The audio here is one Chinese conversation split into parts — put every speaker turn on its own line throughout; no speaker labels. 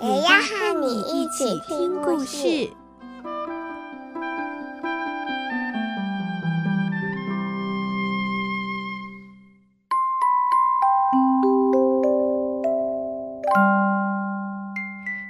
也要和你一起听故事。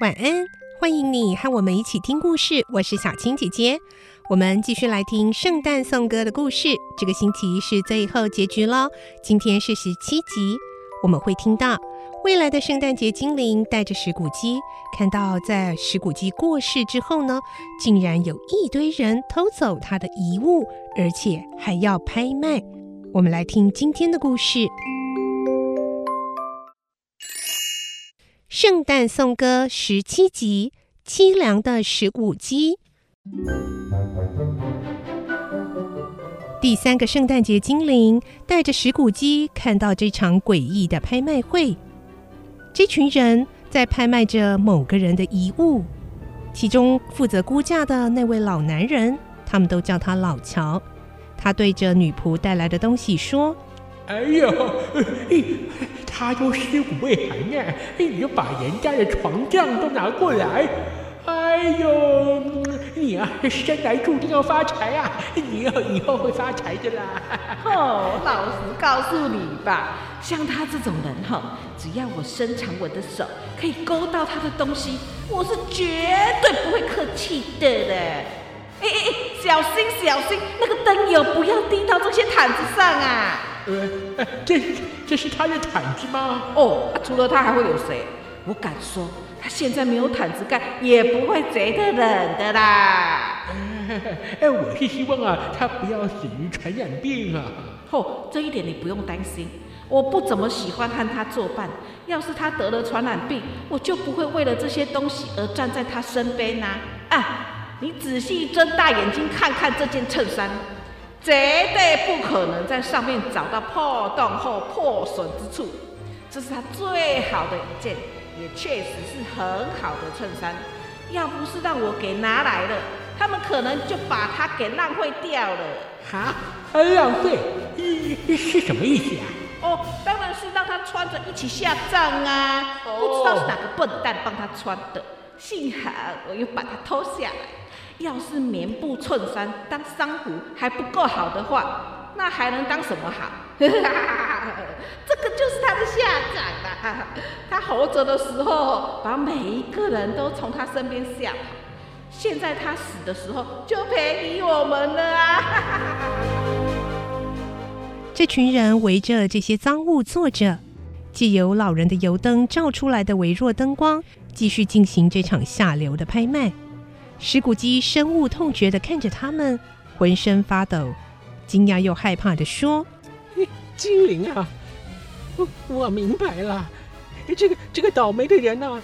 晚安，欢迎你和我们一起听故事。我是小青姐姐，我们继续来听圣诞颂歌的故事。这个星期是最后结局喽，今天是十七集。我们会听到未来的圣诞节精灵带着石骨鸡，看到在石骨鸡过世之后呢，竟然有一堆人偷走他的遗物，而且还要拍卖。我们来听今天的故事。圣诞颂歌十七集：凄凉的石骨鸡。第三个圣诞节精灵带着石骨鸡，看到这场诡异的拍卖会。这群人在拍卖着某个人的遗物，其中负责估价的那位老男人，他们都叫他老乔。他对着女仆带来的东西说：“
哎呦！” 他都尸骨未寒呢，你把人家的床帐都拿过来。哎呦，你啊，生来注定要发财啊！你以后会发财的啦。
哦，老实告诉你吧，像他这种人哈，只要我伸长我的手，可以勾到他的东西，我是绝对不会客气的的。哎哎哎，小心小心，那个灯油不要滴到这些毯子上啊！
呃，这这是他的毯子吗？
哦，除了他还会有谁？我敢说，他现在没有毯子盖，也不会觉得冷的啦。
哎，我是希望啊，他不要死于传染病啊。
哦，这一点你不用担心。我不怎么喜欢和他作伴。要是他得了传染病，我就不会为了这些东西而站在他身边呐。啊，你仔细睁大眼睛看看这件衬衫。绝对不可能在上面找到破洞或破损之处，这是他最好的一件，也确实是很好的衬衫。要不是让我给拿来了，他们可能就把它给浪费掉了。
哈？浪费？是什么意思啊？
哦，当然是让他穿着一起下葬啊！不知道是哪个笨蛋帮他穿的，幸好我又把它脱下来。要是棉布衬衫当丧服还不够好的话，那还能当什么好？这个就下场了。他活着的时候，把每一个人都从他身边吓跑；现在他死的时候，就便宜我们了啊！
这群人围着这些赃物坐着，借由老人的油灯照出来的微弱灯光，继续进行这场下流的拍卖。石骨鸡深恶痛绝地看着他们，浑身发抖，惊讶又害怕地说：“
精灵啊，我 我明白了，这个这个倒霉的人啊，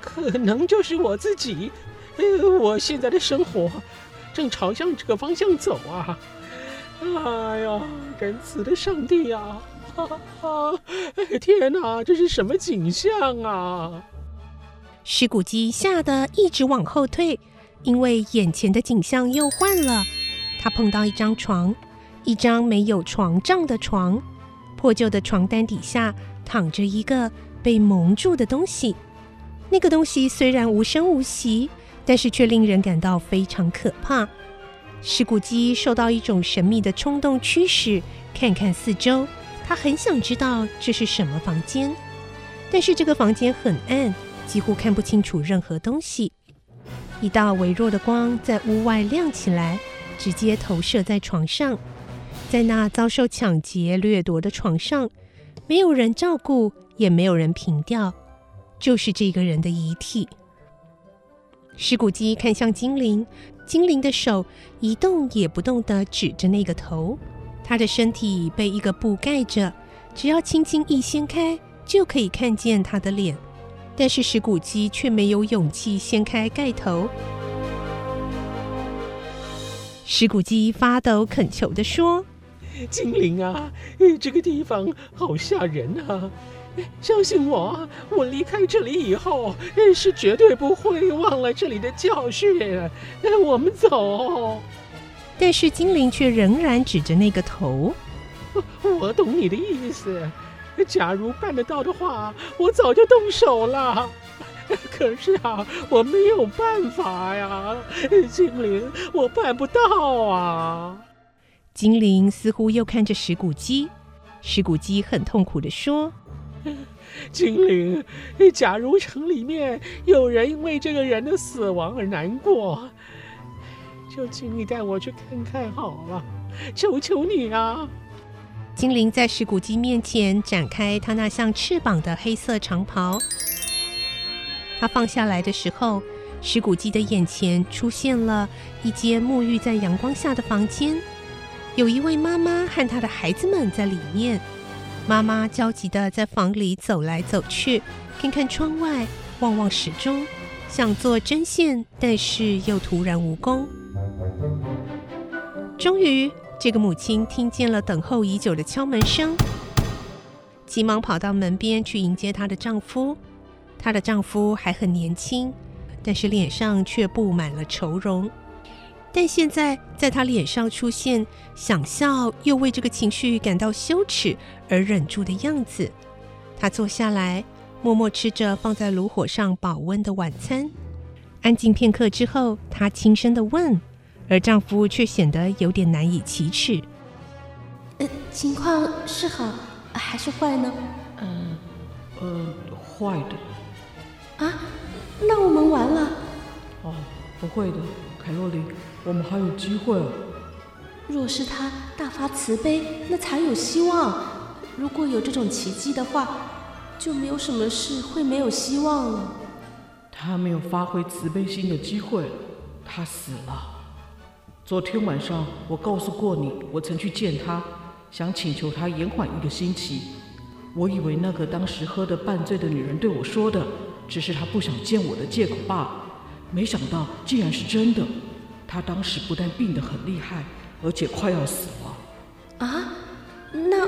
可能就是我自己。呃我现在的生活正朝向这个方向走啊！哎呀，仁慈的上帝呀！哈哈，天哪，这是什么景象啊？”
石骨鸡吓得一直往后退。因为眼前的景象又换了，他碰到一张床，一张没有床帐的床，破旧的床单底下躺着一个被蒙住的东西。那个东西虽然无声无息，但是却令人感到非常可怕。石骨鸡受到一种神秘的冲动驱使，看看四周，他很想知道这是什么房间，但是这个房间很暗，几乎看不清楚任何东西。一道微弱的光在屋外亮起来，直接投射在床上。在那遭受抢劫掠夺的床上，没有人照顾，也没有人凭吊，就是这个人的遗体。石骨鸡看向精灵，精灵的手一动也不动地指着那个头。他的身体被一个布盖着，只要轻轻一掀开，就可以看见他的脸。但是石骨鸡却没有勇气掀开盖头。石骨鸡发抖恳求地说：“
精灵啊，这个地方好吓人啊！相信我，我离开这里以后是绝对不会忘了这里的教训。我们走。”
但是精灵却仍然指着那个头。
我懂你的意思，假如办得到的话，我早就动手了。可是啊，我没有办法呀，精灵，我办不到啊。
精灵似乎又看着石骨鸡，石骨鸡很痛苦的说：“
精灵，假如城里面有人因为这个人的死亡而难过，就请你带我去看看好了，求求你啊！”
精灵在石骨鸡面前展开他那像翅膀的黑色长袍。他放下来的时候，石谷鸡的眼前出现了一间沐浴在阳光下的房间，有一位妈妈和她的孩子们在里面。妈妈焦急地在房里走来走去，看看窗外，望望时钟，想做针线，但是又突然无功。终于，这个母亲听见了等候已久的敲门声，急忙跑到门边去迎接她的丈夫。她的丈夫还很年轻，但是脸上却布满了愁容。但现在，在她脸上出现想笑又为这个情绪感到羞耻而忍住的样子。她坐下来，默默吃着放在炉火上保温的晚餐。安静片刻之后，她轻声的问，而丈夫却显得有点难以启齿。
呃，情况是好还是坏呢？
嗯，呃，坏的。
啊，那我们完了。
哦，不会的，凯洛琳，我们还有机会。
若是他大发慈悲，那才有希望。如果有这种奇迹的话，就没有什么事会没有希望了。
他没有发挥慈悲心的机会，他死了。昨天晚上我告诉过你，我曾去见他，想请求他延缓一个星期。我以为那个当时喝得半醉的女人对我说的。只是他不想见我的借口罢了，没想到竟然是真的。他当时不但病得很厉害，而且快要死了。
啊？那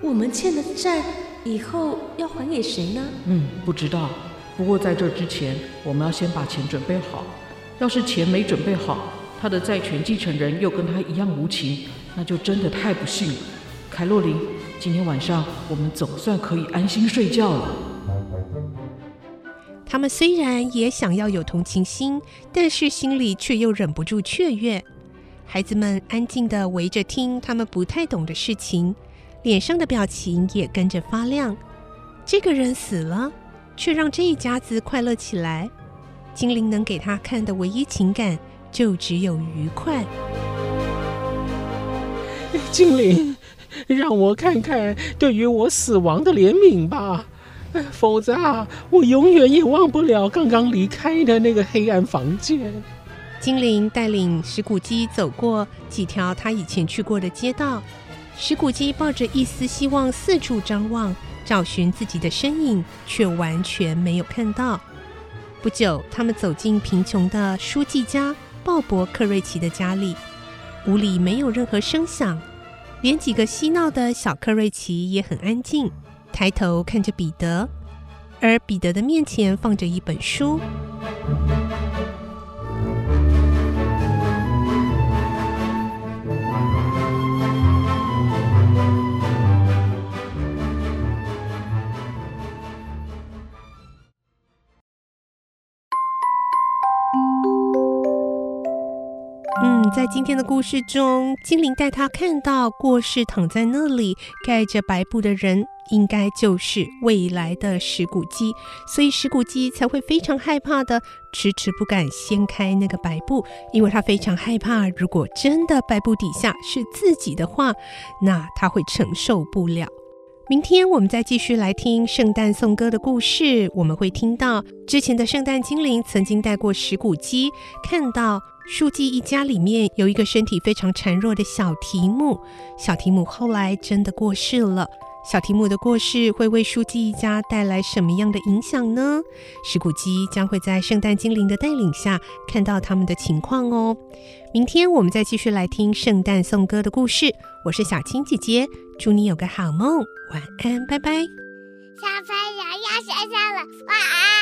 我们欠的债以后要还给谁呢？
嗯，不知道。不过在这之前，我们要先把钱准备好。要是钱没准备好，他的债权继承人又跟他一样无情，那就真的太不幸了。凯洛琳，今天晚上我们总算可以安心睡觉了。
他们虽然也想要有同情心，但是心里却又忍不住雀跃。孩子们安静地围着听他们不太懂的事情，脸上的表情也跟着发亮。这个人死了，却让这一家子快乐起来。精灵能给他看的唯一情感，就只有愉快。
精灵，让我看看对于我死亡的怜悯吧。否则啊，我永远也忘不了刚刚离开的那个黑暗房间。
精灵带领石骨鸡走过几条他以前去过的街道，石骨鸡抱着一丝希望四处张望，找寻自己的身影，却完全没有看到。不久，他们走进贫穷的书记家鲍勃克瑞奇的家里，屋里没有任何声响，连几个嬉闹的小克瑞奇也很安静。抬头看着彼得，而彼得的面前放着一本书。在今天的故事中，精灵带他看到过世躺在那里盖着白布的人。应该就是未来的石骨鸡，所以石骨鸡才会非常害怕的，迟迟不敢掀开那个白布，因为他非常害怕，如果真的白布底下是自己的话，那他会承受不了。明天我们再继续来听圣诞颂歌的故事，我们会听到之前的圣诞精灵曾经带过石骨鸡看到书记一家里面有一个身体非常孱弱的小提姆，小提姆后来真的过世了。小提姆的过世会为书记一家带来什么样的影响呢？石谷基将会在圣诞精灵的带领下看到他们的情况哦。明天我们再继续来听圣诞颂歌的故事。我是小青姐姐，祝你有个好梦，晚安，拜拜。
小朋友要睡觉了，晚安。